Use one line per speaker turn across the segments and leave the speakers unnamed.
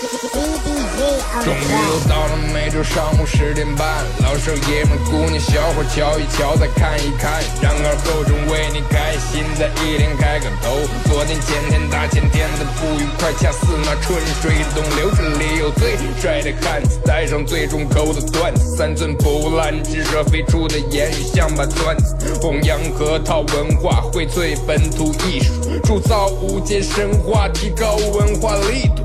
终于又到了每周上午十点半，老少爷们、姑娘小伙瞧一瞧，再看一看，然而后中为你开心的一天开个头。昨天、前天、大前天的不愉快，恰似那春水东流，这里有最帅的汉子，带上最重口的段子，三寸不烂之舌飞出的言语像把钻子，弘扬核桃文化，荟萃本土艺术，铸造无间神话，提高文化力度，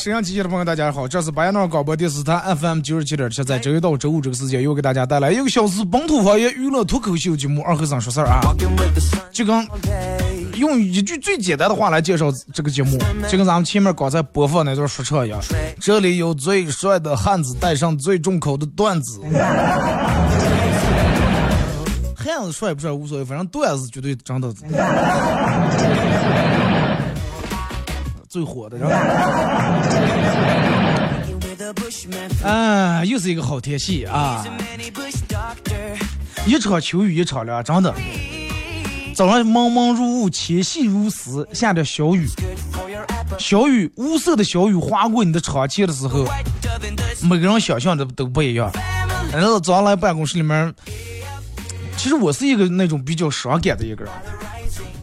沈阳机器的朋友，大家好，这是白杨广播电视台 FM 九十七点七，在周一到周五这个时间，又给大家带来一个小时本土方言娱乐脱口秀节目《二和尚说事儿》啊。就跟用一句最简单的话来介绍这个节目，就跟咱们前面刚才播放那段说唱一样。这里有最帅的汉子，带上最重口的段子。汉子帅不帅无所谓，反正段子绝对真的最火的。然后
，With a bushman,
啊，又是一个好天气啊！一场秋雨一场凉，真的。早上蒙蒙入雾，天细如丝，下点小雨。小雨，雾色的小雨划过你的长街的时候，每个人想象的都不一样。然后早上来办公室里面，其实我是一个那种比较伤感的一个人，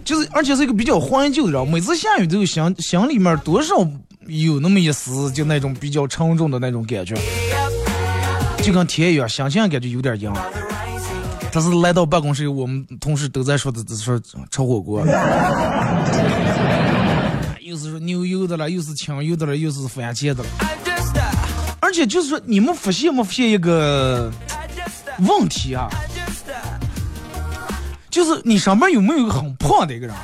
就是而且是一个比较怀旧的人。每次下雨都心心里面多少有那么一丝就那种比较沉重的那种感觉，就跟天一样，心情感觉有点阴。但是来到办公室，我们同事都在说的，都说吃火锅，又是说牛油的了，又是清油的了，又是番茄的了。而且就是说，你们发现没发现一个问题啊？就是你上面有没有一个很胖的一个人，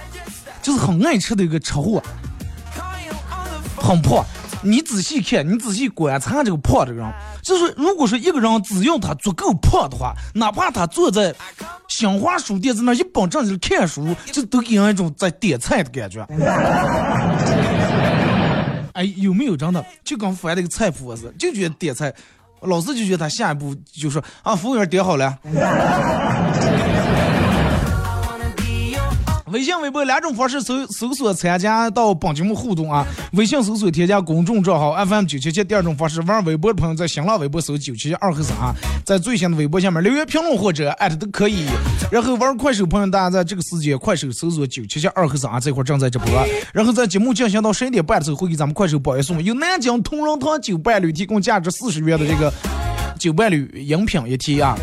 就是很爱吃的一个吃货，很胖。你仔细看，你仔细观察这个胖的人，就是如果说一个人只要他足够胖的话，哪怕他坐在新华书店在那一本正经看书，就都给人一种在点菜的感觉。哎，有没有真的就跟翻那个菜谱似的，就觉得点菜，老师就觉得他下一步就说啊，服务员点好了。微信、微博两种方式搜搜索参加到本节目互动啊。微信搜索添加公众账号 FM 九七七。第二种方式，玩微博的朋友在新浪微博搜九七七二和三啊，在最新的微博下面留言评论或者艾特都可以。然后玩快手朋友，大家在这个时间快手搜索九七七二和三啊，这块正在直播。然后在节目进行到十一点半的时候，会给咱们快手榜一送由南京同仁堂酒伴侣提供价值四十元的这个酒伴侣饮品一提啊，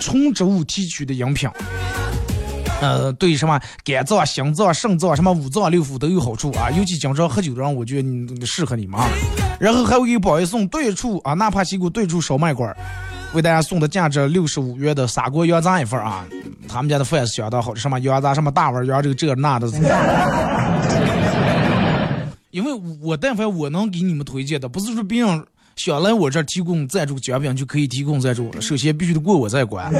纯植物提取的饮品。呃，对什么肝脏、心脏、肾脏、什么五脏六腑都有好处啊。尤其经常喝酒的人，我觉得你适合你们啊。然后还会给宝爷送对处啊，纳帕西谷对处烧麦馆，为大家送的价值六十五元的砂锅羊杂一份啊。他们家的饭是相当好，什么羊杂、什么大碗羊这个这那的。因为我但凡我能给你们推荐的，不是说别人想来我这儿提供赞助奖品就可以提供赞助了，首先必须得过我这关。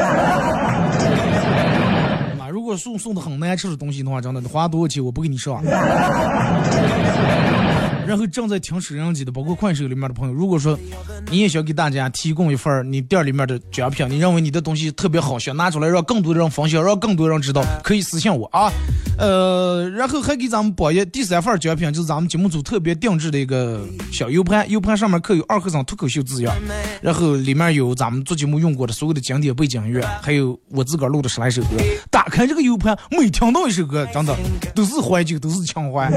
送送的很难吃的东西的话，真的你花多少钱我不给你上。然后正在听收音机的，包括快手里面的朋友，如果说你也想给大家提供一份你店里面的奖品，你认为你的东西特别好，想拿出来让更多人分享，让更多人知道，可以私信我啊。呃，然后还给咱们榜一第三份奖品，就是咱们节目组特别定制的一个小 U 盘，U 盘上面刻有二和尚脱口秀字样，然后里面有咱们做节目用过的所有的经典背景音乐，还有我自个儿录的十来首歌。打开这个 U 盘，每听到一首歌，真的都是怀旧，都是情怀。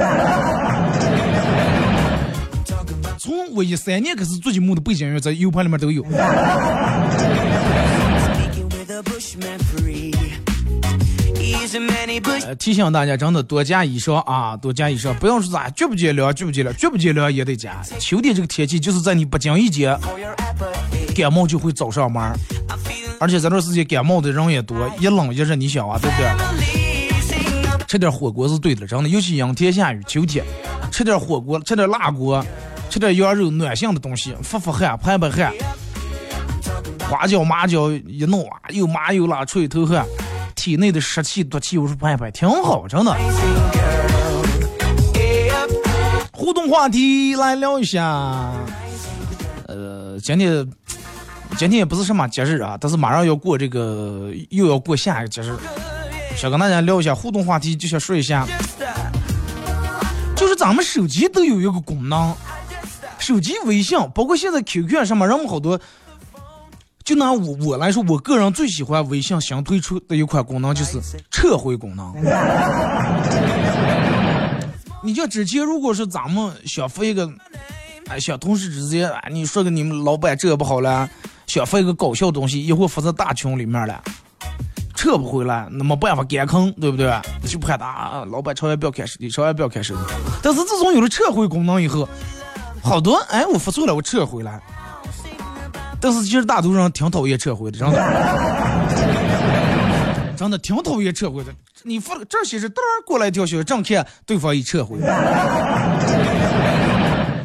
从我一三年开始做节目的背景音乐，在 U 盘里面都有。提醒大家，真的多加衣裳啊，多加衣裳，不要说咋绝不接凉，绝不接凉，绝不接凉也得加。秋天这个天气，就是在你不经意间，感冒就会找上门，而且这段时间感冒的人也多，一冷一热，你想啊，对不对？吃点火锅是对的，真的，尤其阴天下雨秋天，吃点火锅，吃点辣锅，吃点羊肉，暖性的东西，发发汗，排排汗。花椒麻椒一弄啊，又麻又辣，出一头汗，体内的湿气毒气我说排排，挺好，真的。互动话题来聊一下，呃，今天今天也不是什么节日啊，但是马上要过这个，又要过下一个节日，想跟大家聊一下互动话题，就想说一下，就是咱们手机都有一个功能，手机微信，包括现在 QQ 上面，人们好多。就拿我我来说，我个人最喜欢微信新推出的一款功能就是撤回功能。你就之前如果是咱们想发一个，哎，小同事之间，你说个你们老板这不好了，想发一个搞笑东西，一会发在大群里面了，撤不回来，那没办法干坑，对不对？就怕他老板超越不要开始，你超越不要开始。但是自从有了撤回功能以后，好多哎，我发错了，我撤回来。但是其实大多数人挺讨厌撤回的，真的，真的挺讨厌撤回的。你发这些是嘚儿过来一条消息，正看对方一撤回。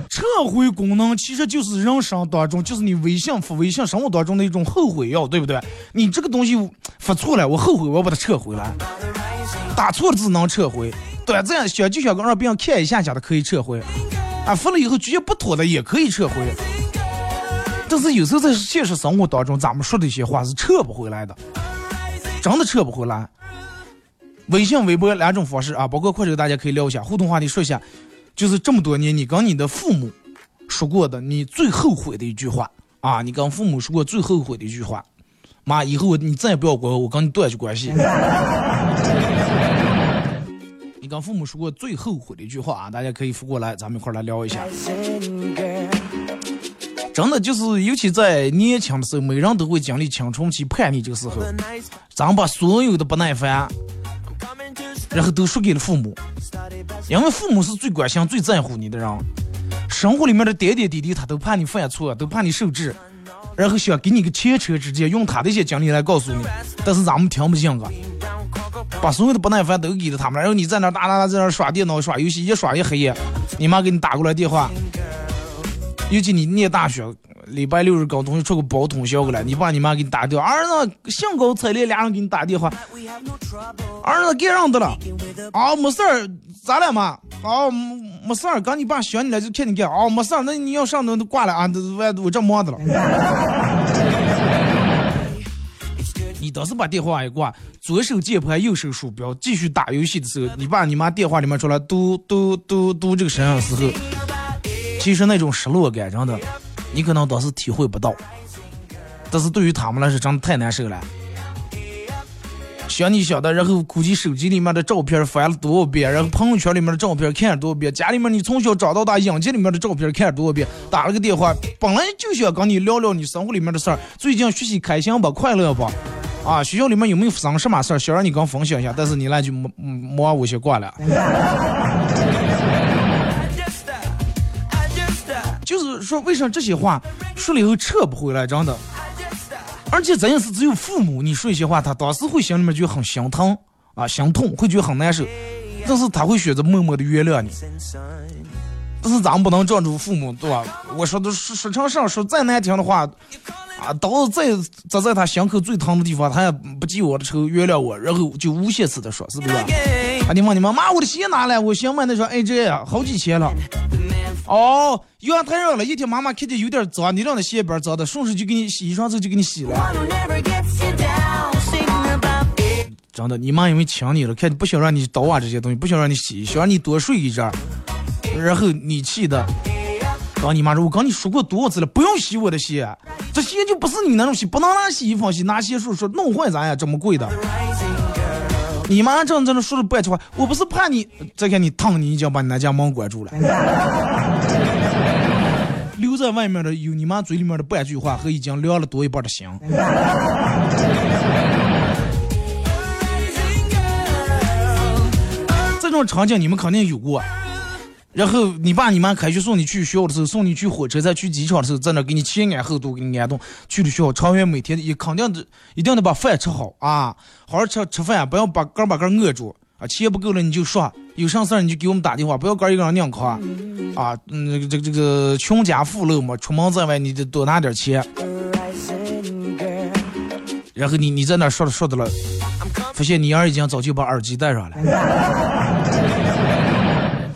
撤回功能其实就是人生当中，就是你微信发微信生活当中的一种后悔药，对不对？你这个东西发错了，我后悔，我要把它撤回来。打错了字能撤回，短暂想就想让别人看一下下的可以撤回。啊，分了以后觉得不妥的也可以撤回。但是有时候在现实生活当中，咱们说的一些话是撤不回来的，真的撤不回来。微信、微博两种方式啊，包括快手，大家可以聊一下互动话题，说一下，就是这么多年你跟你的父母说过的你最后悔的一句话啊，你跟父母说过最后悔的一句话，妈，以后你再也不要管我，我跟你断绝关系。你跟父母说过最后悔的一句话啊，大家可以复过来，咱们一块来聊一下。真的就是，尤其在年轻的时候，每人都会经历青春期叛逆这个时候，咱把所有的不耐烦，然后都说给了父母，因为父母是最关心、最在乎你的人，生活里面的点点滴滴，他都怕你犯错，都怕你受制，然后想给你个前车之鉴，用他的一些经历来告诉你，但是咱们听不进啊，把所有的不耐烦都给了他们，然后你在那哒哒哒在那耍电脑、耍游戏，一耍一黑夜，你妈给你打过来电话。尤其你念大学，礼拜六日搞东西出个包通宵过来，你爸你妈给你打电话，儿子兴高采烈俩人给你打电话，儿子该上的了，啊没事儿，咋了嘛？啊没事儿，刚你爸想你了就骗你干，啊没事儿，那你要上都都挂了啊，都我我这忙的了。你倒是把电话一挂，左手键盘右手鼠标，继续打游戏的时候，你爸你妈电话里面出来嘟嘟嘟嘟这个声音的时候。其实那种失落感，真的，你可能当时体会不到，但是对于他们来说，真的太难受了。想你想的，然后估计手机里面的照片翻了多少遍，然后朋友圈里面的照片看了多少遍，家里面你从小长到大影集里面的照片看了多少遍，打了个电话，本来就想跟你聊聊你生活里面的事儿，最近学习开心不？快乐不？啊，学校里面有没有发生什么事儿？想让你跟我分享一下，但是你那就没没往我先挂了。就是说，为啥这些话说了以后撤不回来？真的，而且真的是只有父母你说一些话，他当时会心里面就很心疼啊，心痛，会觉得很难受，但是他会选择默默的原谅你。但是咱们不能撞住父母，对吧？我说的说说成上说再难听的话，啊，刀子再扎在他心口最疼的地方，他也不记我的仇，原谅我，然后就无限次的说，是不是？啊，你问你妈妈，我的鞋拿来，我想买那双 AJ 呀，好几千了。哦，阳太热了，一天妈妈看见有点脏，你让他洗一边脏的，顺手就给你洗一双，就就给你洗了。真的，你妈因为抢你了，看不想让你倒啊这些东西，不想让你洗，想让你多睡一阵儿，然后你气的，后你妈说，我跟你说过多少次了，不用洗我的鞋，这鞋就不是你那种鞋，不能拿洗衣房洗，拿鞋数说弄坏咱呀，这么贵的。你妈正在那说了半句话，我不是怕你，再看你烫你一脚，把你那家门关住了。留在外面的有你妈嘴里面的半句话和已经凉了多一半的心。这种场景你们肯定有过。然后你爸你妈开学送你去学校的时候，送你去火车站、去机场的时候，在那给你前安后度给你安顿。去了学校，长远每天也肯定的，一定得把饭吃好啊，好好吃吃饭，不要把个把个饿住。啊，钱不够了你就说，有啥事儿你就给我们打电话，不要干一个人硬扛啊。啊，嗯，这个这个穷家富路嘛，出门在外你得多拿点钱。然后你你在那说着说着了，发现你儿已经早就把耳机戴上了，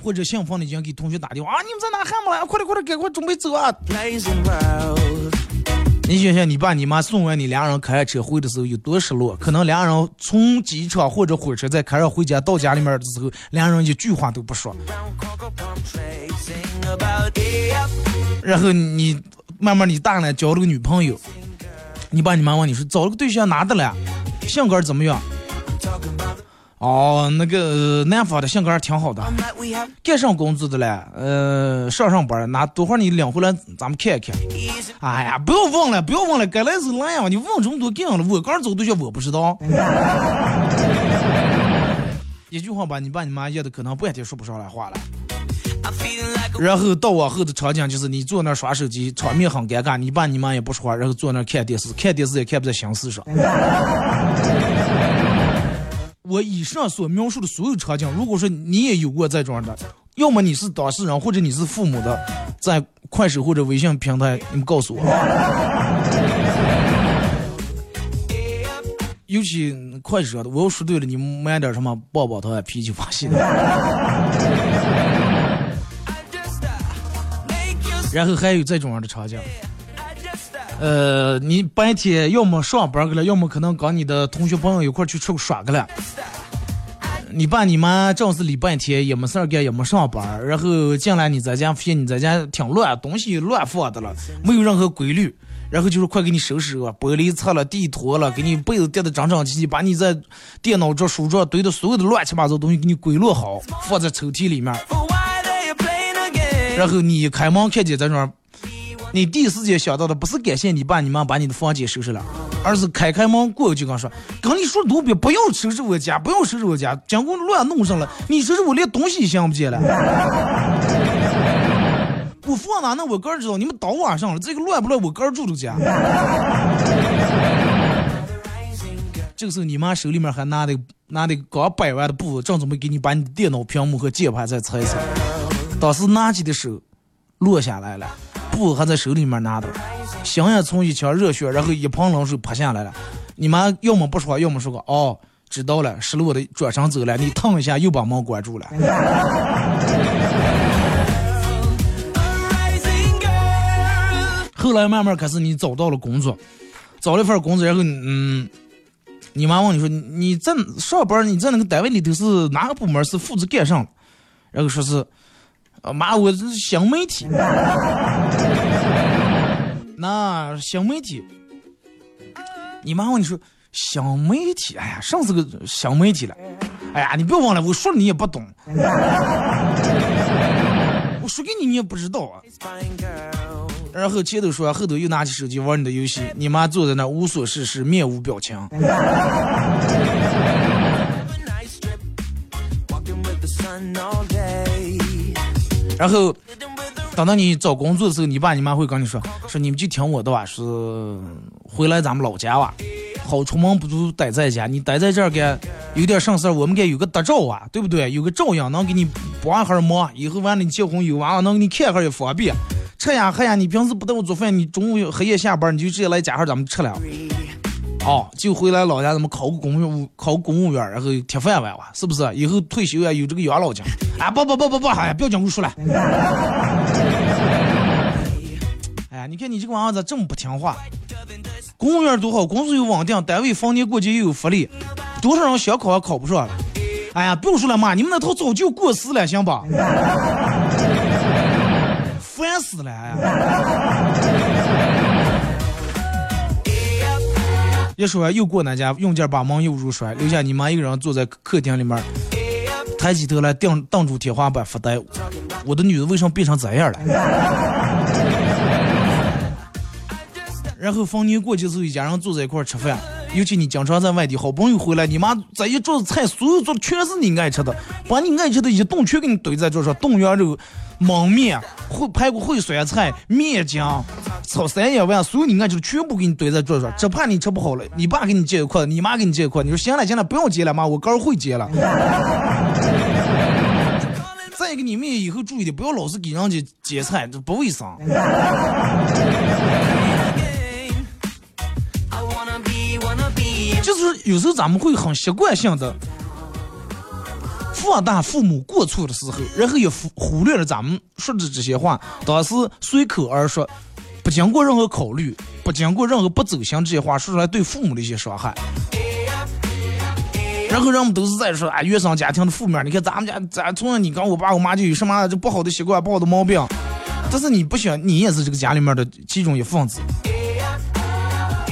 或者信封已经给同学打电话啊，你们在哪喊么了？快点快点，赶快准备走啊！你想想，你爸你妈送完你俩人开着车回的时候有多失落？可能俩人从机场或者火车再开车回家，到家里面的时候，俩人一句话都不说。然后你慢慢你大了，交了个女朋友。你爸你妈问你说找了个对象哪的了，性格怎么样？哦，那个南方的性格还挺好的，干上工资的嘞，呃，上上班，那多会儿你领回来咱们看一看。哎呀，不要问了，不要问了，该来是来呀，你问这么多干了，我刚走对象我不知道。一句话把你爸你妈噎的可能半天说不上来话了。然后到往后的场景就是你坐那耍手机，场面很尴尬，你爸你妈也不说话，然后坐那看电视，看电视也看不在心思上。我以上所描述的所有场景，如果说你也有过这种的，要么你是当事人，或者你是父母的，在快手或者微信平台，你们告诉我。尤其快手的，我要说对了，你们买点什么抱抱他，脾气发泄。然后还有这种样的场景，呃，你白天要么上班去了，要么可能跟你的同学朋友一块去出去耍去了。你爸你妈正是礼拜天也没事儿干，也没上班，然后进来你在家发现你在家挺乱，东西乱放的了，没有任何规律。然后就是快给你收拾吧，玻璃擦了，地拖了，给你被子叠的整整齐齐，把你在电脑桌、书桌堆的所有的乱七八糟东西给你归落好，放在抽屉里面。然后你一开门看见这种，你第一时间想到的不是感谢你爸你妈把你的房间收拾了，而是开开门过去跟说，跟你说多遍不要收拾我家，不要收拾我家，结果乱弄上了，你收拾我连东西想不见了。我放哪呢我哥知道，你们倒晚上了，这个乱不乱我哥住的家。这个时候你妈手里面还拿的拿的刚摆完的布，正准备给你把你的电脑屏幕和键盘再擦一擦。当时拿起的手落下来了，布还在手里面拿的，心也从一腔热血，然后一盆冷水泼下来了。你妈要么不说，要么说个哦，知道了，失落的转身走了。你腾一下又把门关住了。后来慢慢开始你找到了工作，找了一份工作，然后嗯，你妈问你说你在上班，你在那个单位里头是哪个部门是负责干啥？然后说是。妈，我这是新媒体，那新媒体，你妈问你说新媒体，哎呀，上是个新媒体了，哎呀，你别忘了，我说了你也不懂，我说给你你也不知道啊。然后前头说，后头又拿起手机玩你的游戏，你妈坐在那无所事事，面无表情。然后等到你找工作的时候，你爸你妈会跟你说：“说你们就听我的吧，是回来咱们老家哇，好出门不如待在家。你待在这儿干有点啥事儿，我们该有个得照啊，对不对？有个照应能给你帮下忙。以后完了你结婚有娃娃，能给你看下也方便。吃呀喝呀，你平时不带我做饭，你中午黑夜下班你就直接来家上咱们吃了。哦，就回来老家咱们考个公务考个公务员，然后铁饭碗吧，是不是？以后退休啊有这个养老金。啊不不不不不，哎呀，不要讲我说了。哎呀，你看你这个娃娃咋这么不听话？公务员多好，工资又稳定，单位逢年过节又有福利，多少人想考也考不上了。哎呀，不用说了妈，你们那套早就过时了，行吧？烦死了哎呀！一说完又过那家，用劲把门又入摔，留下你妈一个人坐在客厅里面，抬起头来盯挡住天花板发呆。我的女的为什么变成这样了？然后逢年过节时候一家人坐在一块吃饭，尤其你经常在外地，好不容易回来，你妈这一桌子菜，所有做的全是你爱吃的，把你爱吃的一顿全给你堆在桌上，冻羊肉、焖面、烩排骨烩酸菜、面筋、炒三叶丸，所有你爱吃的全部给你堆在桌上，只怕你吃不好了，你爸给你煎一块，你妈给你煎一块，你说行了行了，不用接了妈，我刚会接了。再一个，你们以后注意点，不要老是给人家煎菜，这不卫生。有时候咱们会很习惯性的放大父母过错的时候，然后也忽忽略了咱们说的这些话，当时随口而说，不经过任何考虑，不经过任何不走心，这些话说出来对父母的一些伤害。然后人们都是在说啊，原生家庭的负面。你看咱们家，咱从小你跟我爸我妈就有什么这不好的习惯、不好的毛病，但是你不想，你也是这个家里面的其中一份子。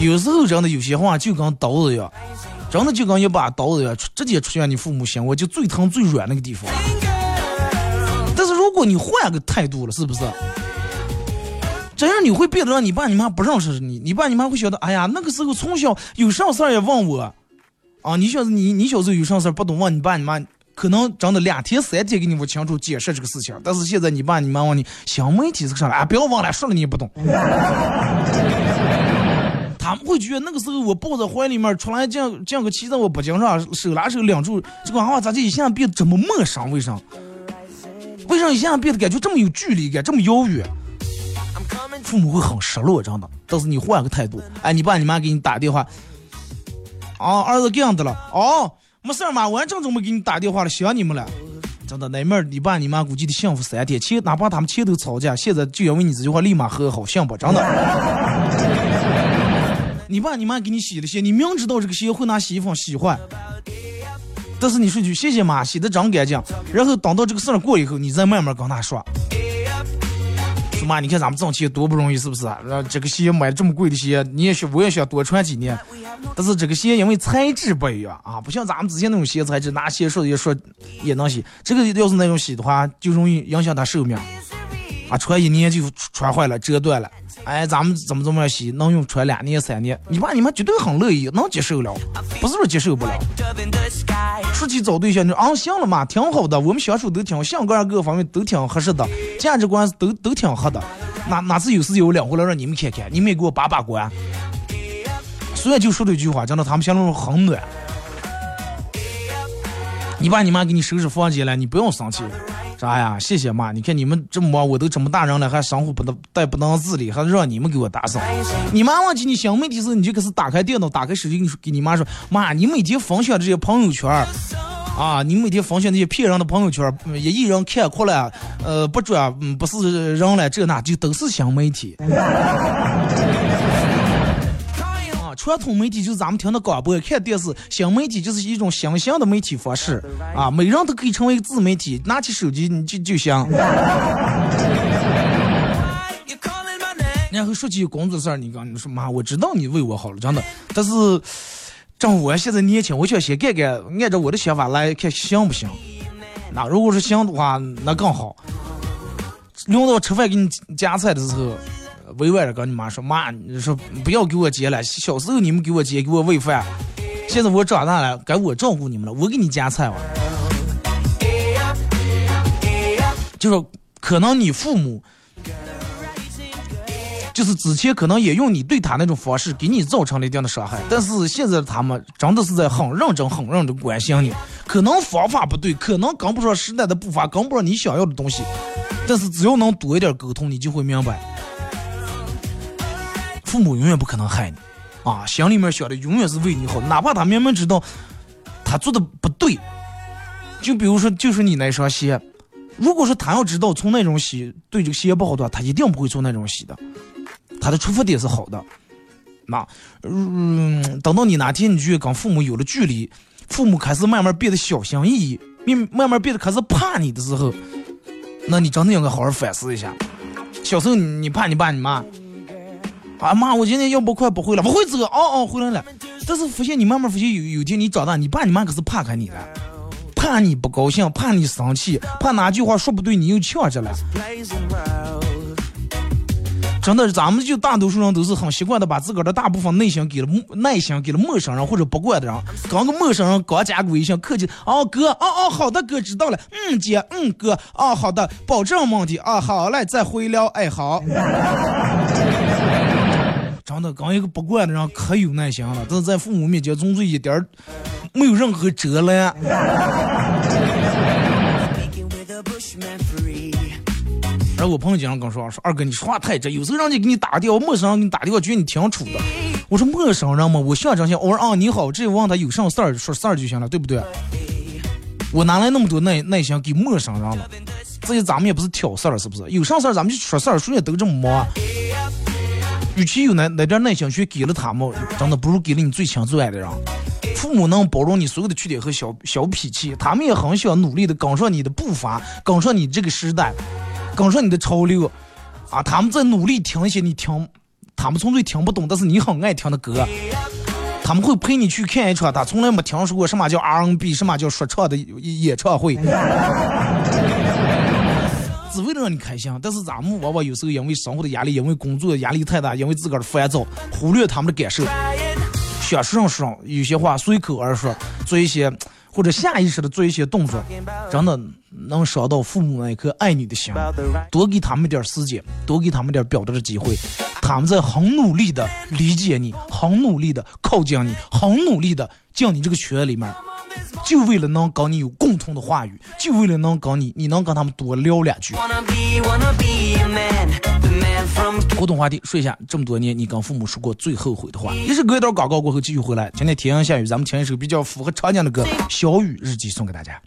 有时候真的有些话就跟刀子一样，真的就跟一把刀子一样，直接出现你父母心窝就最疼最软那个地方。但是如果你换个态度了，是不是？这样你会变得让你爸你妈不认识你，你爸你妈会觉得，哎呀，那个时候从小有啥事儿也问我，啊，你小子你你小时候有啥事儿不懂问你爸你妈，可能真的两天三天给你不清楚解释这个事情，但是现在你爸你妈问你新媒体是个啥，啊，不要问了，说了你也不懂。他们会觉得那个时候我抱在怀里面，出来这样这样个骑在我脖颈上，手拉手领住，这个娃娃咋就一下变得这么陌生？为啥？为啥一下变得感觉这么有距离感，这么遥远？父母会很失落，真的。但是你换个态度，哎，你爸你妈给你打电话，啊，儿子这样的了，哦，没事嘛，我正准备给你打电话了，想你们了。真的，那面你爸你妈估计得幸福三天，前哪怕他们前头吵架，现在就因为你这句话立马和好，幸不？真的。你爸你妈给你洗的鞋，你明知道这个鞋会拿洗衣粉洗坏，但是你说句谢谢妈，洗的真干净。然后等到这个事儿过以后，你再慢慢跟他说，说妈，你看咱们挣钱多不容易，是不是？这个鞋买这么贵的鞋，你也想我也想多穿几年。但是这个鞋因为材质不一样啊，不像咱们之前那种鞋材质，拿鞋说也说也能洗。这个要是那种洗的话，就容易影响它寿命。啊，穿一年就穿坏了、折断了。哎，咱们怎么怎么样洗，能用穿两年、三年？你爸你妈绝对很乐意，能接受了，不是说接受不了。出去找对象，你说啊，行了嘛，挺好的，我们相处都挺，性格各方面都挺合适的，价值观都都挺合的。哪哪次有事有两回来让你们看看，你们也给我把把关。虽然就说了一句话，真的他们心里很暖。你爸你妈给你收拾房间了，你不用生气。啥呀？谢谢妈！你看你们这么忙，我都这么大人了，还生活不能带不能自理，还让你们给我打扫。你妈忘记你新媒体时，你就开始打开电脑，打开手机，跟你说，给你妈说，妈，你每天分享这些朋友圈啊，你每天分享那些骗人的朋友圈也一人看哭了，呃，不转，不是人了，这那就都是新媒体。传统媒体就是咱们听的广播、看电视，新媒体就是一种新型的媒体方式 啊！每人都可以成为自媒体，拿起手机你就就行。然后说起工作事儿，你刚你说妈，我知道你为我好了，真的。但是，正我现在年轻，我想先干干，按照我的想法来看行不行？那如果是行的话，那更好。轮到吃饭给你夹菜的时候。委婉的跟你妈说，妈，你说不要给我接了。小时候你们给我接，给我喂饭，现在我长大了，该我照顾你们了，我给你夹菜了。就是可能你父母，就是之前可能也用你对他那种方式给你造成了一定的伤害，但是现在他们真的是在很认真、很认真关心你。可能方法不对，可能跟不上时代的步伐，跟不上你想要的东西，但是只要能多一点沟通，你就会明白。父母永远不可能害你，啊，心里面想的永远是为你好，哪怕他明明知道他做的不对。就比如说，就是你那双鞋，如果说他要知道从那种洗对这个鞋不好的话，他一定不会做那种洗的。他的出发点是好的。那，嗯，等到你哪天你去跟父母有了距离，父母开始慢慢变得小心翼翼，慢慢慢变得开始怕你的时候，那你真的应该好好反思一下。小时候你怕你爸你妈。啊妈！我今天要不快不会了，不会走。哦哦，回来了。但是发现你慢慢发现有有天你长大，你爸你妈可是怕开你了，怕你不高兴，怕你生气，怕哪句话说不对你又呛着了。真的，咱们就大多数人都是很习惯的，把自个儿的大部分内心给了耐心给了陌生人或者不惯的人。刚个陌生人刚加个微信，客气，哦哥，哦哦好的哥知道了，嗯姐，嗯哥，哦好的，保证没问题啊，好嘞，再回聊，哎好。真的，刚一个不惯的人可有耐心了，但是在父母面前总是一点儿没有任何遮拦。而我朋友经常跟我说：“说二哥，你说话太直，有时候让你给你打个电话，陌生人给你打电话，觉得你挺处的。”我说：“陌生人嘛，我象征性，我说啊，你好，直接问他有啥事儿，说事儿就行了，对不对？我哪来那么多耐耐心给陌生人了？这些咱们也不是挑事儿，是不是？有啥事儿咱们就说事儿，谁也都这么忙。与其有那那点耐心去给了他们，真的不如给了你最亲最爱的人。父母能包容你所有的缺点和小小脾气，他们也很想努力的跟上你的步伐，跟上你这个时代。”跟上你的潮流，啊，他们在努力听一些你听，他们纯粹听不懂，但是你很爱听的歌，他们会陪你去看一场他从来没听说过什么叫 R&B，什么叫说唱的演唱会，只为了让你开心。但是咱们往往有时候因为生活的压力，因为工作压力太大，因为自个儿的烦躁，忽略他们的感受，想说上说有些话随口而说，做一些。或者下意识的做一些动作，真的能伤到父母那一颗爱你的心。多给他们点时间，多给他们点表达的机会，他们在很努力的理解你，很努力的靠近你，很努力的进你这个群里面，就为了能跟你有共同的话语，就为了能跟你，你能跟他们多聊两句。互动话题，说一下这么多年你跟父母说过最后悔的话。也是隔一段广告过后继续回来。今天天阴下雨，咱们听一首比较符合场景的歌《小雨日记》，送给大家。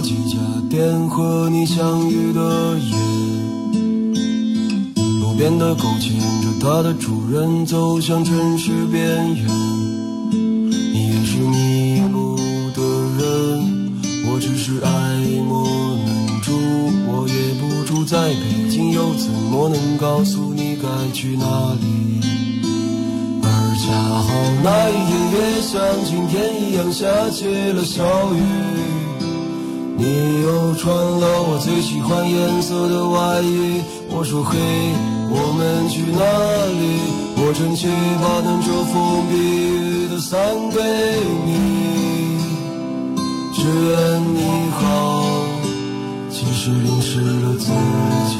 几家店和你相遇的夜，路边的狗牵着它的主人走向城市边缘，你也是迷路的人，我只是爱莫能助，我也不住在北京，又怎么能告诉你该去哪里？而恰好那一天也像今天一样下起了小雨，你又穿了我最喜欢颜色的外衣，我说嘿，我们去哪里？我真气把等遮风避雨的伞给你，只愿你好，其实淋湿了自己。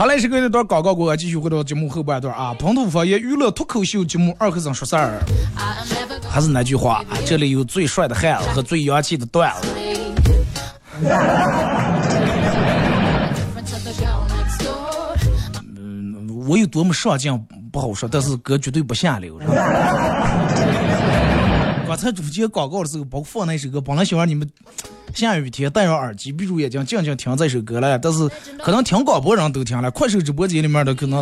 好嘞，是隔一段广告过，继续回到节目后半段啊。本土方言娱乐脱口秀节目《二和尚说事儿》，还是那句话，这里有最帅的汉子和最洋气的段子。
different to the girl next door.
我有多么上进不好说，但是哥绝对不下流。是吧刚才主接广告的时候，包括放那首歌，本来想让你们下雨天戴上耳机，闭住眼睛静静听这首歌了，但是可能听广播人都听了，快手直播间里面的可能，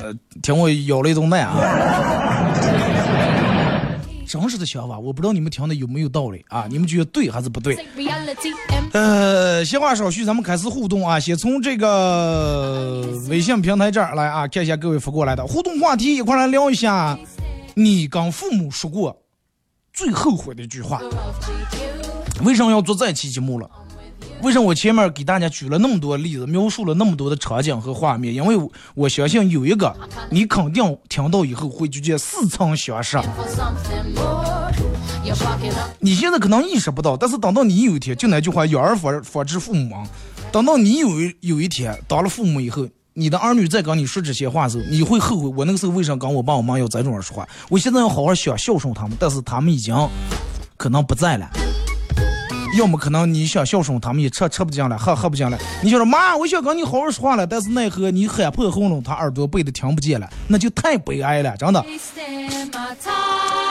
呃，听我咬了一顿奶啊。真实的想法，我不知道你们听的有没有道理啊？你们觉得对还是不对？呃，闲话少叙，咱们开始互动啊！先从这个微信平台这儿来啊，看一下各位发过来的互动话题，一块儿来聊一下。你跟父母说过最后悔的一句话？为什么要做这期节目了？为什么我前面给大家举了那么多例子，描述了那么多的场景和画面？因为我我相信有一个你肯定听到以后会觉得似曾相识。你现在可能意识不到，但是等到你有一天，就那句话“养儿方方知父母忙”，等到你有一有一天当了父母以后，你的儿女在跟你说这些话的时候，你会后悔，我那个时候为啥跟我爸我妈要在这种说话？我现在要好好想孝顺他们，但是他们已经可能不在了。要么可能你想孝顺他们也吃吃不进来，喝喝不进来。你想说妈，我想跟你好好说话了，但是奈何你喊破喉咙，他耳朵背的听不见了，那就太悲哀了，真的。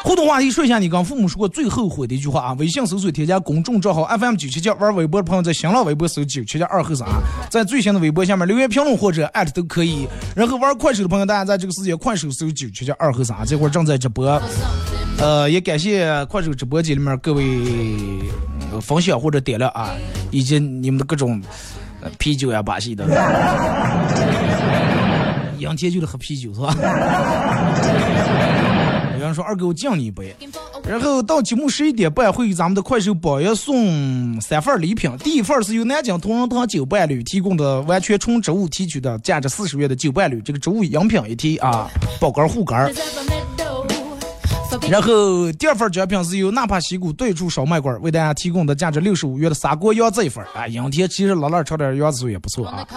互动话题说一下你跟父母说过最后悔的一句话啊！微信搜索添加公众账号 FM 九七七，玩微博的朋友在新浪微博搜九七七二和三，在最新的微博下面留言评论或者艾特都可以。然后玩快手的朋友，大家在这个时间快手搜九七七二和三，这会儿正在直播。呃，也感谢快手直播间里面各位、分享或者点亮啊，以及你们的各种、啤酒呀、把戏的。杨天就是喝啤酒是吧？有人说二哥我敬你一杯。然后到节目十一点半会给咱们的快手榜爷送三份礼品，第一份是由南京同仁堂酒伴侣提供的完全纯植物提取的价值四十元的酒伴侣，这个植物饮品一提啊，宝干护肝然后第二份奖品是由纳帕西谷对处烧麦馆为大家提供的价值六十五元的砂锅羊子一份啊，阴天其实老老炒点羊子也不错啊。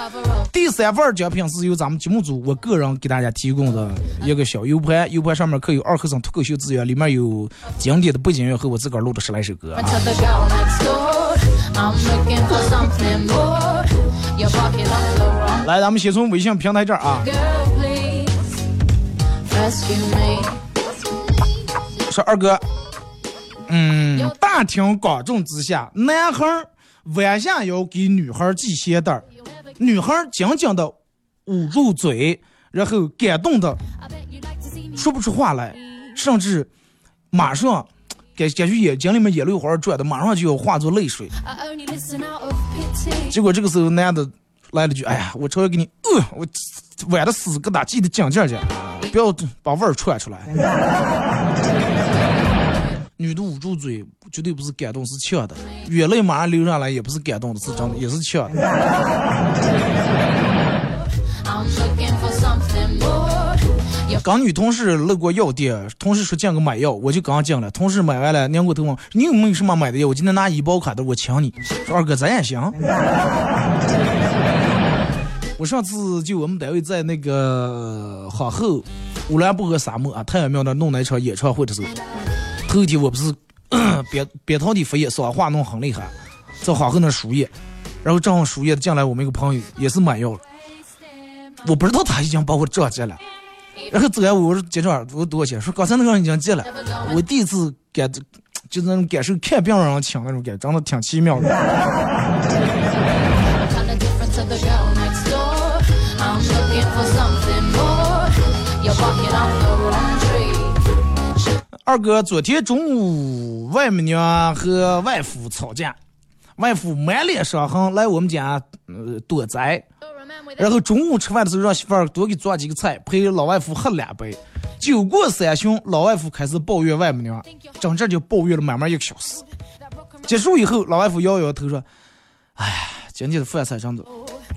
第三份奖品是由咱们节目组我个人给大家提供的一个小 U 盘，U 盘上面刻有二和尚脱口秀资源，里面有经典的背景音乐和我自个儿录的十来首歌。来，咱们先从微信平台这儿啊，说二哥，嗯，大庭广众之下，男孩儿弯下腰给女孩系鞋带儿，女孩紧紧的捂住嘴，然后感动的.说不出话来，甚至马上感感觉眼睛里面眼泪花儿转的，马上就要化作泪水。结果这个时候男的来了句：“哎呀，我超要给你，呃，我崴的死疙瘩，记得紧紧去，不要把味儿传出来。”女的捂住嘴，绝对不是感动，是呛的，眼泪马上流上来，也不是感动的，是真的，也是呛的。刚女同事路过药店，同事说进个买药，我就刚进了。同事买完了，拧过头问：“你有没有什么买的药？我今天拿医保卡的，我请你。”说二哥咱也行。我上次就我们单位在那个皇后乌兰布和沙漠啊太阳庙那弄那场演唱会的时候，头一天我不是 边边堂的发炎，说话弄很厉害，在皇后那输液，然后正好输液进来我们一个朋友也是买药了，我不知道他已经把我撞见了。然后走来我说结账，我多少钱？说刚才那个人已经结了。我第一次感就是那种感受看病人请那种感觉，真的挺奇妙的。二哥，昨天中午外母娘和外父吵架，外父满脸伤痕来我们家呃躲灾，然后中午吃饭的时候让媳妇儿多给做几个菜，陪老外父喝两杯。酒过三巡，老外父开始抱怨外母娘，整整就抱怨了满满一个小时。结束以后，老外父摇摇头说：“哎呀，今天的饭菜真的，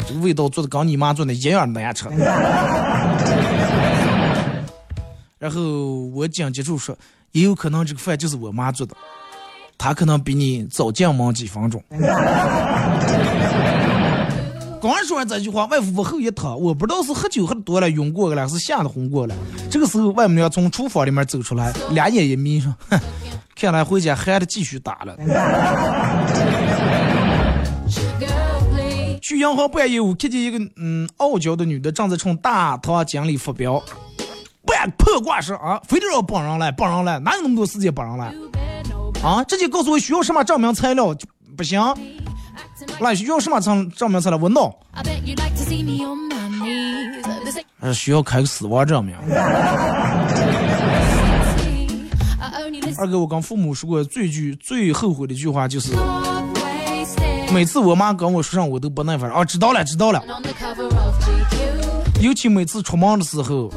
这个味道做的跟你妈做的一样难吃。”然后我紧接着说：“也有可能这个饭就是我妈做的，她可能比你早进门几分钟。”刚说完这句话，外父往后一躺，我不知道是喝酒喝的多了晕过了，还是吓得昏过了。这个时候，外母娘从厨房里面走出来，两眼一眯上：“哼，看来回家还得继续打了。”去银行办业务，看见一个嗯傲娇的女的正在冲大堂经理发飙，不要破挂式啊非得让绑上来绑上来哪有那么多时间绑上来？啊直接告诉我需要什么证明材料就不行。那需要什么证证明材料？我弄需要开个死亡证明。二哥我跟父母说过最句最后悔的一句话就是每次我妈跟我说上我都不耐烦啊知道了知道了。尤其每次出门的时候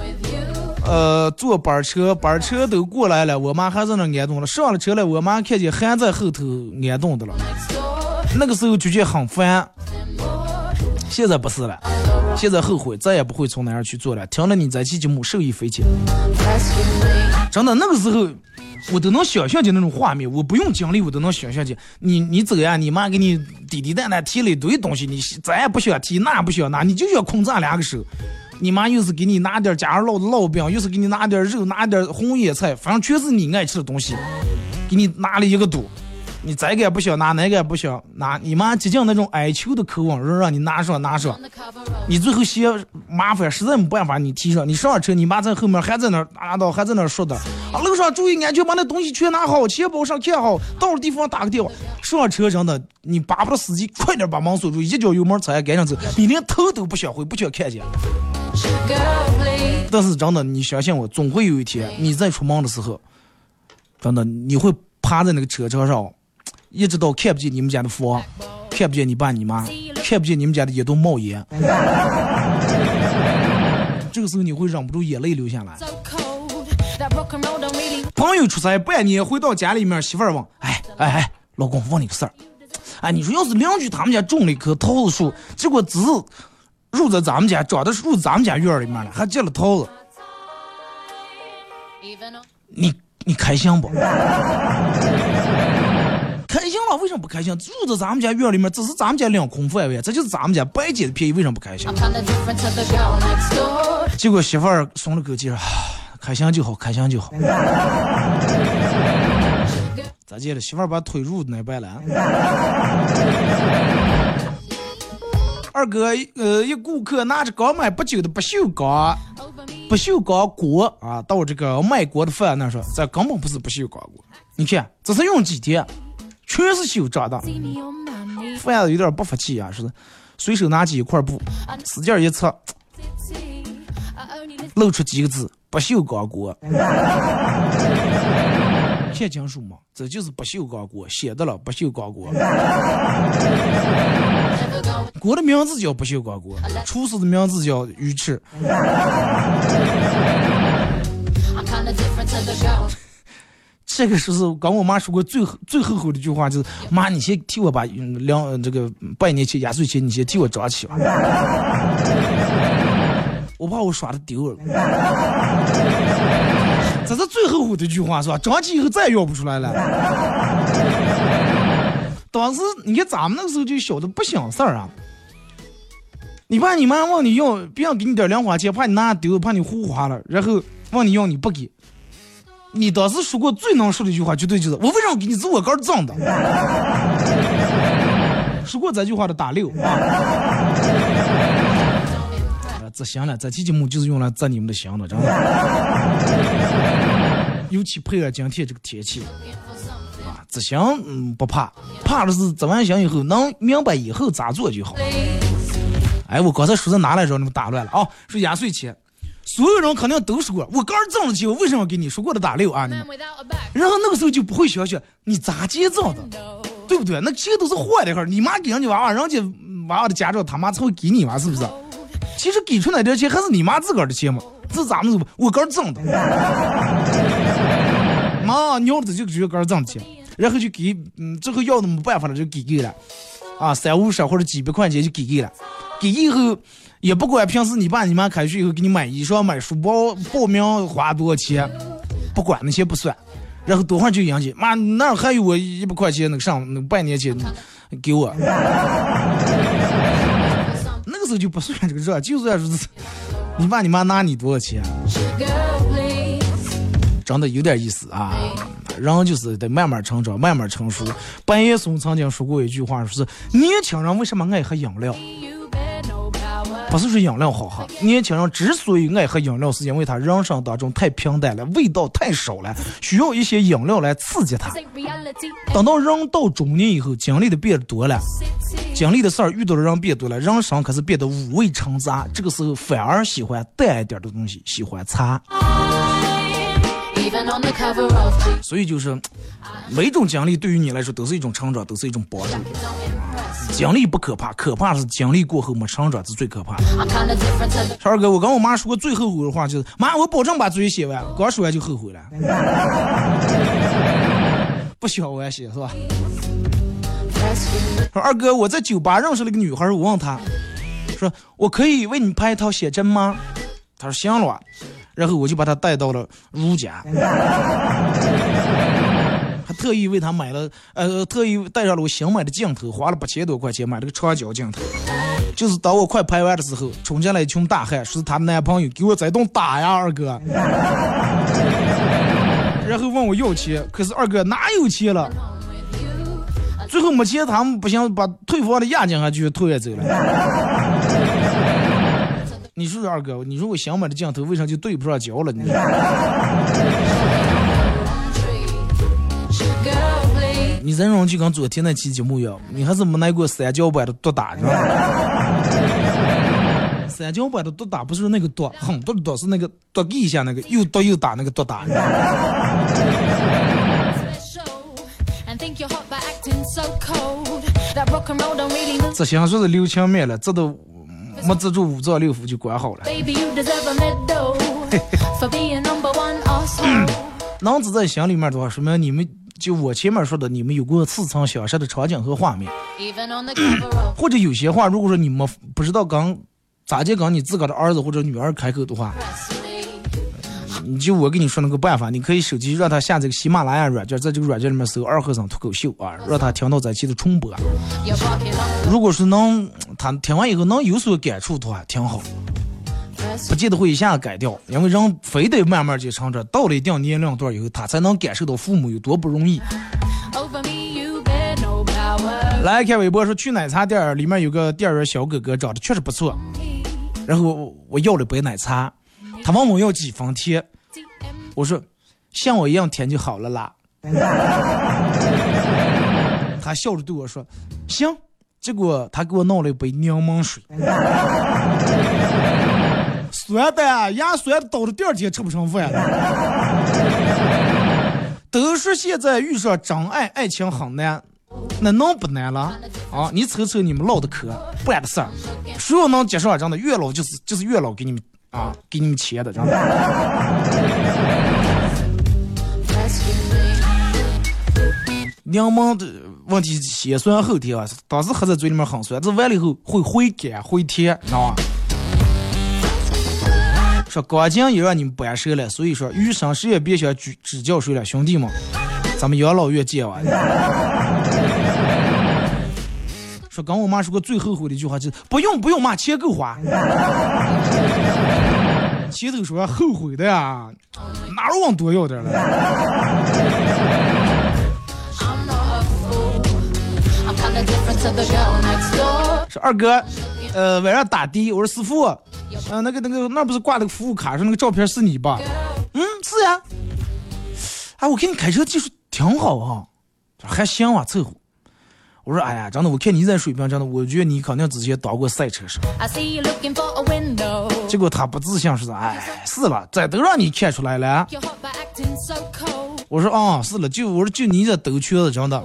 呃，坐班车，班车都过来了，我妈还在那安顿了。上了车了，我妈看见还在后头安顿的了。那个时候就觉得很烦，现在不是了，现在后悔再也不会从那儿去做了。听了你这期节目，受益匪浅。真的，那个时候我都能想象起那种画面，我不用经历，我都能想象见。你你走呀，你妈给你滴滴答答提了一堆东西，你咱也不想提，那也不想拿，你就想空咱两个手。你妈又是给你拿点家烙的烙饼，又是给你拿点肉，拿点红叶菜，反正全是你爱吃的东西，给你拿了一个肚。你这个也不想拿，那个也不想拿，你妈极尽那种哀求的口吻，说让你拿上拿上你最后嫌麻烦，实在没办法，你提上，你上车，你妈在后面还在那儿拿刀，还在那儿说的啊，路上注意安全，把那东西全拿好，钱包上看好，到了地方打个电话。上车真的，你巴不得司机快点把门锁住，一脚油门踩赶紧走，你连头都不想回，不想看见。但是真的，你相信我，总会有一天你再出门的时候，真的你会趴在那个车车上，一直到看不见你们家的房，看不见你爸你妈，看不见你们家的一栋冒烟。这个时候你会忍不住眼泪流下来。朋友出差半年回到家里面，媳妇儿问：“哎哎哎，老公，问你个事儿，哎，你说要是邻居他们家种了一棵桃子树，结果只是入在咱们家，长的是入咱们家院里面了，还结了桃子，你你开心不？开心了，为什么不开心？入在咱们家院里面，只是咱们家两空范围，这就是咱们家白捡的便宜，为什么不开心结果媳妇儿松了口气，说：“开心就好，开心就好。”咋接的？媳妇儿把腿入那掰了。二哥，呃，一顾客拿着刚买不久的不锈钢不锈钢锅啊，到这个卖锅的饭那说，这根本不是不锈钢锅。你看，这是用几天，全是锈长的。饭有点不服气啊，是，随手拿起一块布，使劲一擦，露出几个字：不锈钢锅。看清楚吗？这就是不锈钢锅，写的了不锈钢锅。锅的名字叫不锈钢锅，厨师的名字叫鱼翅。这个是是跟我妈说过最最后悔的一句话，就是妈，你先替我把两这个拜年钱、压岁钱，你先替我装起吧，我怕我耍的丢了。这是最后悔的一句话是吧？装起以后再也要不出来了。当时你看咱们那个时候就小的不想事儿啊。你爸你妈问你要，别人给你点零花钱，怕你拿丢，怕你胡花了，然后问你要你不给，你当时说过最能说的一句话，绝对就是我为什么给你是我个儿挣的。说过这句话的打六 啊。这行了，这期节目就是用来砸你们的行的，真的。尤其配合今天这个天气啊，执行嗯不怕，怕的是执完心以后能明白以后咋做就好。哎，我刚才说的哪来着？你们打乱了啊，是压岁钱。所有人肯定都说过，我刚挣了钱，我为什么给你说过的打六啊？你们，然后那个时候就不会想想你咋结账的，对不对？那钱都是坏的哈，你妈给人家娃娃，人家娃娃的家长他妈才会给你嘛，是不是？其实给出来点钱还是你妈自个儿的钱嘛，这咋么说？我刚挣的，妈娘子就觉得儿挣钱，然后就给，嗯，最后要的没办法了就给给了，啊，三五十或者几百块钱就给给了，给以后。也不管平时你爸你妈开学以后给你买衣裳买书包报名花多少钱，不管那些不算，然后多会儿就迎接妈那还有我一百块钱那个上那个半年钱给我，那个时候就不算这个账，就算是你爸你妈拿你多少钱，真的有点意思啊，人就是得慢慢成长，慢慢成熟。白岩松曾经说过一句话，说是年轻人为什么爱喝饮料？不是说饮料好喝，年轻人之所以爱喝饮料，是因为他人生当中太平淡了，味道太少了，需要一些饮料来刺激他。等到人到中年以后，经历的变多了，经历的事儿遇到的人变多了，人生可是变得五味陈杂，这个时候反而喜欢淡一点的东西，喜欢茶。所以就是，每种经历对于你来说都是一种成长，都是一种帮助。经历不可怕，可怕是经历过后没成长是最可怕的。超二哥，我跟我妈说过最后悔的话就是：妈，我保证把作业写完。刚说完就后悔了。不写完写是吧？说二哥，我在酒吧认识了个女孩，我问她，说我可以为你拍一套写真吗？她说行了。然后我就把他带到了如家。还特意为他买了，呃，特意带上了我新买的镜头，花了八千多块钱买了个长焦镜头。就是当我快拍完的时候，冲进来一群大汉，说是她男朋友，给我在动打呀，二哥。然后问我要钱，可是二哥哪有钱了？最后没钱，他们不行，把退房的押金还就退走了。你说说二哥，你说我想买的镜头为啥就对不上焦了？你说。你这种就跟昨天那期节目一样，你还是没来过三角板的毒打，三角板的毒打不是那个毒，很多的毒是那个毒一下那个又毒又打那个毒打。这想说是刘强灭了，这都没资助五脏六腑就管好了。男 子在心里面的话，说明你们。就我前面说的，你们有过似曾相识的场景和画面，或者有些话，如果说你们不知道刚咋就跟你自个的儿子或者女儿开口的话，你就我跟你说那个办法，你可以手机让他下载个喜马拉雅软件，在这个软件里面搜“二和尚脱口秀”啊，让他听到咱期的重播。如果说能他听完以后能有所感触的话，挺好。不见得会一下子改掉，因为人非得慢慢去成长，到了一定年龄段以后，他才能感受到父母有多不容易。来看微博说去奶茶店里面有个店员小哥哥长得确实不错，然后我要了杯奶茶，他问我要几分甜，我说像我一样甜就好了啦。他笑着对我说行，结果他给我弄了一杯柠檬水。酸的，牙酸的，到了第二天吃不上饭了。都说现在遇上真爱，爱情很难，那能不难了？啊，你瞅瞅你们唠的嗑，办的事儿，谁要能接受啊，真的月老就是就是月老给你们啊，给你们钱的，真的。柠檬的问题先酸后甜啊，当时喝在嘴里面很酸，这完了以后会回甘回甜，知道吗？说钢筋也让你们搬折了，所以说余生谁也别想指指教谁了，兄弟们，咱们养老院见啊！说跟我妈说过最后悔的一句话就是不用不用妈，钱够花。前头说后悔的呀，哪有往多要点了？说二哥，呃，晚上打的，我说师傅。呃，那个那个，那不是挂那个服务卡上那个照片是你吧？嗯，是呀。哎，我看你开车技术挺好啊，还行啊，凑合。我说哎呀，真的，我看你这水平，真的，我觉得你肯定之前当过赛车手。结果他不自信说的，哎，是了，这都让你看出来了。我说啊、是了，就我说就你这兜圈子，真的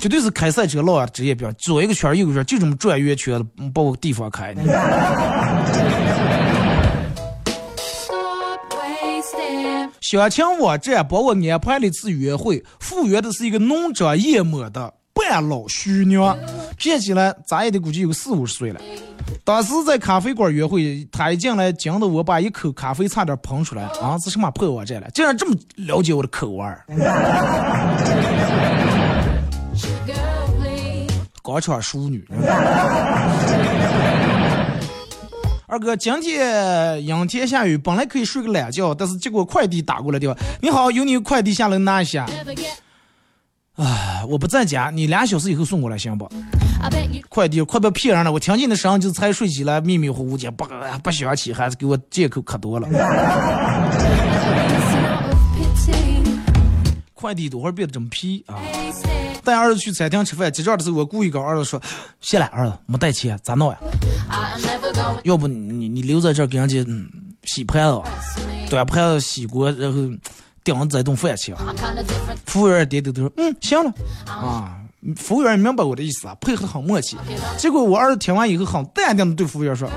绝对是开赛车老啊职业病，左一个圈右一个圈，就这么转圆圈子，嗯把我地方开的。
stop wasting.
小青网站帮我安排了一次约会，赴约的是一个浓妆艳抹的半老徐娘，骗起来咋也得估计有四五十岁了。当时在咖啡馆约会，他一进来惊得我把一口咖啡差点喷出来啊！这什么破网站了？竟然这么了解我的口味儿！广场淑女。二哥，今天阴天下雨，本来可以睡个懒觉，但是结果快递打过来电话，你好，有你快递下来拿一下。哎，我不在家，你俩小时以后送过来行不快递快别骗人了，我听见的声音就才睡起来，迷迷糊糊的，不不想起，还是给我借口可多了。快递多会儿变得真皮啊！带儿子去餐厅吃饭，结账的时候我故意跟儿子说：“谢了，儿子没带钱，咋弄呀？要不你你留在这儿给人家洗盘子，
吧
端盘子、洗锅，然后顶着这顿饭
钱。”
服务员点点头说：“嗯，行了。”啊，服务员明白我的意思啊，配合的很默契。结果我儿子听完以后很淡定的对服务员说：“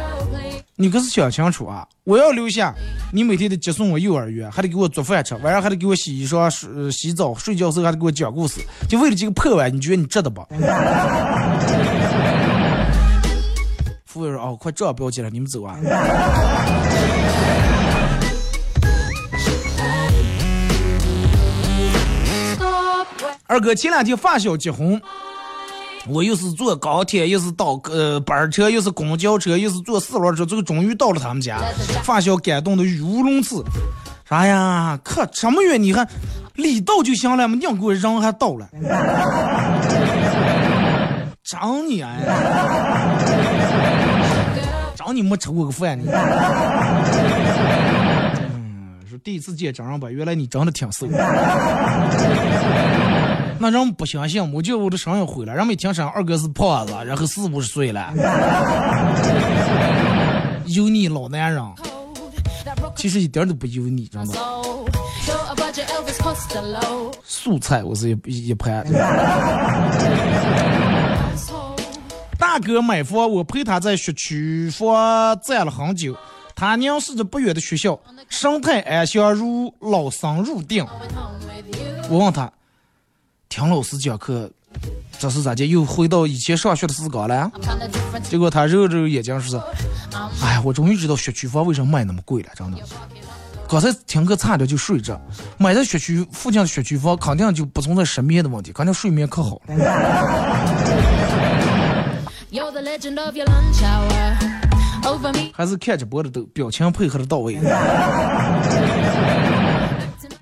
你可是想清楚啊！我要留下，你每天得接送我幼儿园，还得给我做饭吃，晚上还得给我洗衣裳、睡洗澡，睡觉时候还得给我讲故事，就为了这个破碗，你觉得你值得不？服务员说：“哦，快这样标记了，你们走啊。”二哥前两天发小结婚，我又是坐高铁，又是倒呃班车，又是公交车，又是坐四轮车，最后终于到了他们家。发小感动的语无伦次，啥呀？可这么远你还礼到就行了嘛，硬给我人还到了，长你哎！长你没吃过个饭你？嗯，说第一次见真人吧，原来你长得挺瘦。那人不相信，我觉得我的声音毁了。人们一听声二哥是胖子，然后四五十岁了，油腻老男人，其实一点都不油腻，真的。素菜我是一一盘。大哥买房，我陪他在学区房站了很久。他凝视着不远的学校，神态安详如老僧入定。我问他，听老师讲课，这是咋的？又回到以前上学的时光了.结果他揉揉眼睛说：“哎，我终于知道学区房为什么卖那么贵了，真的。刚才听课差点就睡着，买在学区附近的学区房肯定就不存在失眠的问题，肯定睡眠可好了。还是看直播的都表情配合的到位。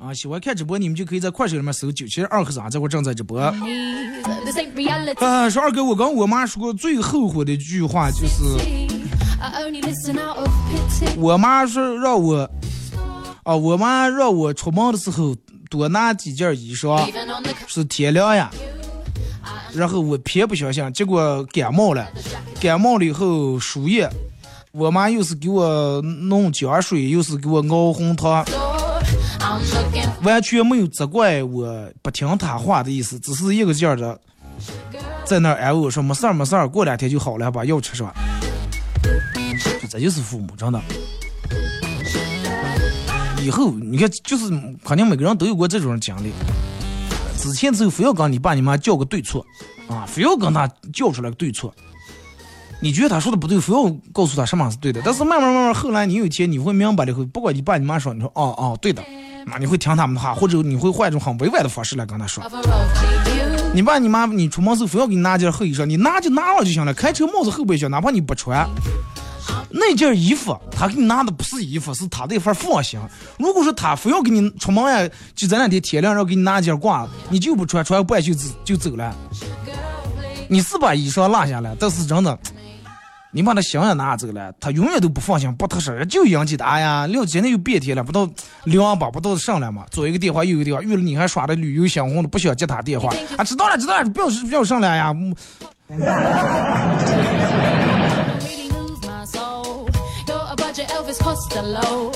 啊，喜欢看直播，你们就可以在快手里面搜九七二和尚，这会儿正在直播。啊，说二哥，我跟我妈说过最后悔的一句话就是.我妈说让我，啊，我妈让我出门的时候多拿几件衣裳是天凉呀。然后我偏不相信，结果感冒了，感冒了以后输液，我妈又是给我弄姜水，又是给我熬红糖。完全没有责怪我不听他话的意思，只是一个劲儿的在那儿安慰我说没事儿没事儿，过两天就好了，把药吃上。这就是父母，真的。以后你看，就是肯定每个人都有过这种经历。之前只有非要跟你爸你妈叫个对错，啊，非要跟他叫出来个对错。你觉得他说的不对，非要告诉他什么是对的。但是慢慢慢慢，后来你有一天你会明白了以后，不管你爸你妈说，你说哦哦对的，那你会听他们的话，或者你会换一种很委婉的方式来跟他说。你爸你妈，你出门时候非要给你拿件厚衣裳，你拿就拿了就行了。开车帽子后备箱，哪怕你不穿，那件衣服他给你拿的不是衣服，是他的一份放心。如果说他非要给你出门呀，就在那天天亮，然后给你拿件褂子，你就不穿，穿半袖子就走了，你是把衣裳落下来，但是真的，你把他心也拿走了，他永远都不放心，不踏实，就应激的。哎呀，聊今天又变天了，不到两把不到上来嘛，左一个电话，右一个电话，遇了你还耍的旅游相红的，不想接他电话啊！知道了，知道了，不要不要上来呀.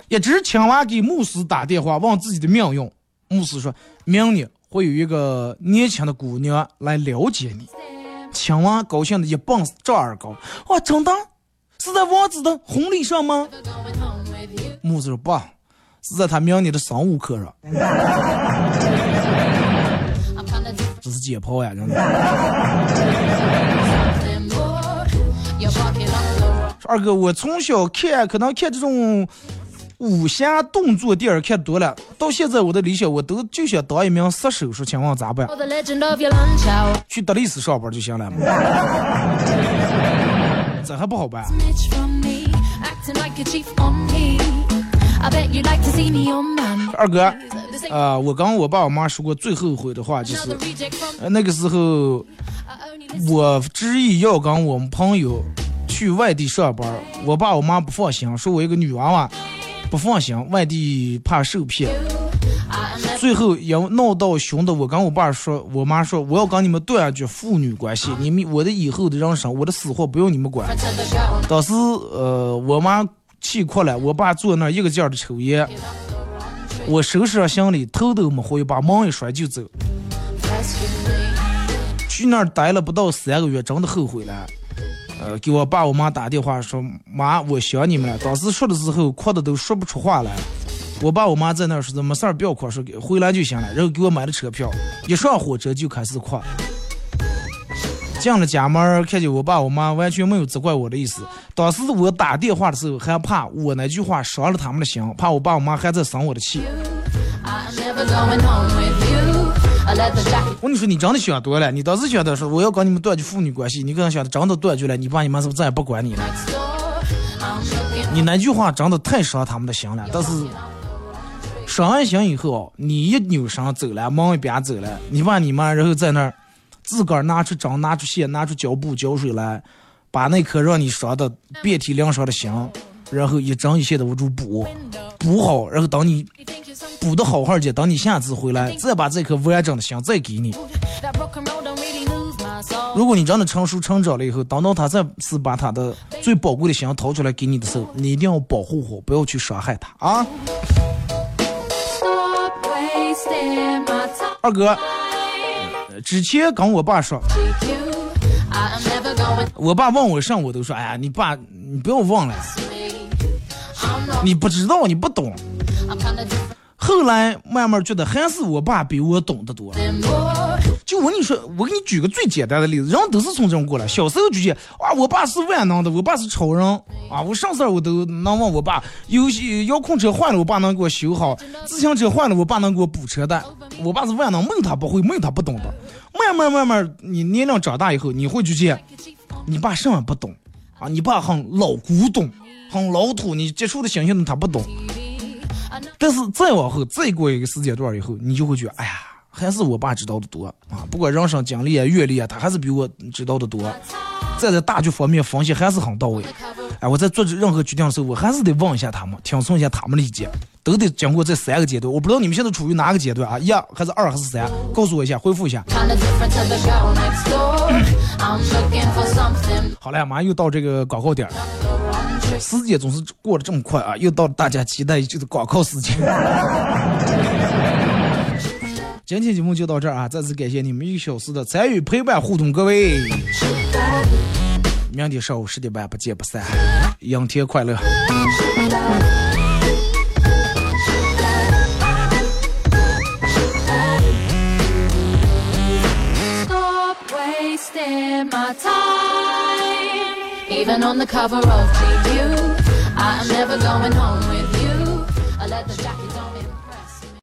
一只青蛙给牧师打电话，问自己的命运。牧师说：“明年会有一个年轻的姑娘来了解你。”青蛙高兴的一蹦赵二高，哇，真的是在王子的婚礼上吗？木子说不，是在他明年的生物课上。这是解剖呀，真的。二哥，我从小看，可能看这种武侠动作电影看多了，到现在我的理想，我都就想当一名杀手。说请问咋办.去德累斯上班就行了嘛。这还不好办.二哥呃，我跟我爸我妈说过最后悔的话，就是那个时候我执意要跟我们朋友去外地上班，我爸我妈不放心，说我一个女娃娃不放心，外地怕受骗。最后也闹到凶的，我跟我爸说，我妈说我要跟你们断绝父女关系，你们我的以后的人生，我的死活不用你们管。当时呃，我妈气哭了，我爸坐那一个劲儿的抽烟，我收拾上行李，头都没回，把门一摔就走。去那儿待了不到三个月，真的后悔了。呃，给我爸我妈打电话说妈，我想你们了。当时说的时候哭的都说不出话来。我爸我妈在那儿说的没事儿，不要哭，说给回来就行了。然后给我买了车票，一上火车就开始哭。进了家门，看见我爸我妈完全没有责怪我的意思。当时我打电话的时候还怕我那句话伤了他们的心，怕我爸我妈还在生我的气。我跟你说，你真的想多了。你当时想的是我要跟你们断绝父女关系，你可能想的真的断绝了，你爸你妈是不是再也不管你了？你那句话真的太伤他们的心了。但是伤完心以后，你一扭身走了，往一边走了，你爸你妈然后在那儿自个儿拿出针、拿出线、拿出胶布、胶水来，把那颗让你伤的遍体鳞伤的心，然后一针一线的我就补，补好，然后等你补的好好的，等你下次回来，再把这颗完整的心再给你。如果你真的成熟成长了以后，等到他再次把他的最宝贵的心掏出来给你的时候，你一定要保护好，不要去伤害他啊.二哥，呃之前跟我爸说 我爸问我上，我都说，哎呀，你爸，你不要忘了，你不知道，你不懂。后来慢慢觉得还是我爸比我懂得多。就我跟你说，我给你举个最简单的例子，人都是从这种过来。小时候就觉得，哇，我爸是万能的，我爸是超人啊！我上事儿我都能问我爸，游戏遥控车坏了，我爸能给我修好；自行车坏了，我爸能给我补车带。我爸是万能，没有他不会，没有他不懂的。慢慢慢慢，你年龄长大以后，你会去见你爸什么不懂啊？你爸很老古董，很老土，你接触的信息他不懂。但是再往后，再过一个时间段以后，你就会觉得，哎呀，还是我爸知道的多啊！不管人生经历啊、阅历啊，他还是比我知道的多。在这大局方面分析还是很到位。哎，我在做任何决定的时候，我还是得问一下他们，听从一下他们的意见，都得经过这三个阶段。我不知道你们现在处于哪个阶段啊？一还是二还是三？告诉我一下，回复一下。好了，马上又到这个广告点儿了。时间总是过得这么快啊！又到了大家期待已久的广告时间。今天节目就到这儿啊！再次感谢你们一个小时的参与陪伴互动，各位。明天上午十点半不见不散，阴天快乐。
Stop wasting my time. Even on the cover of I'm never going home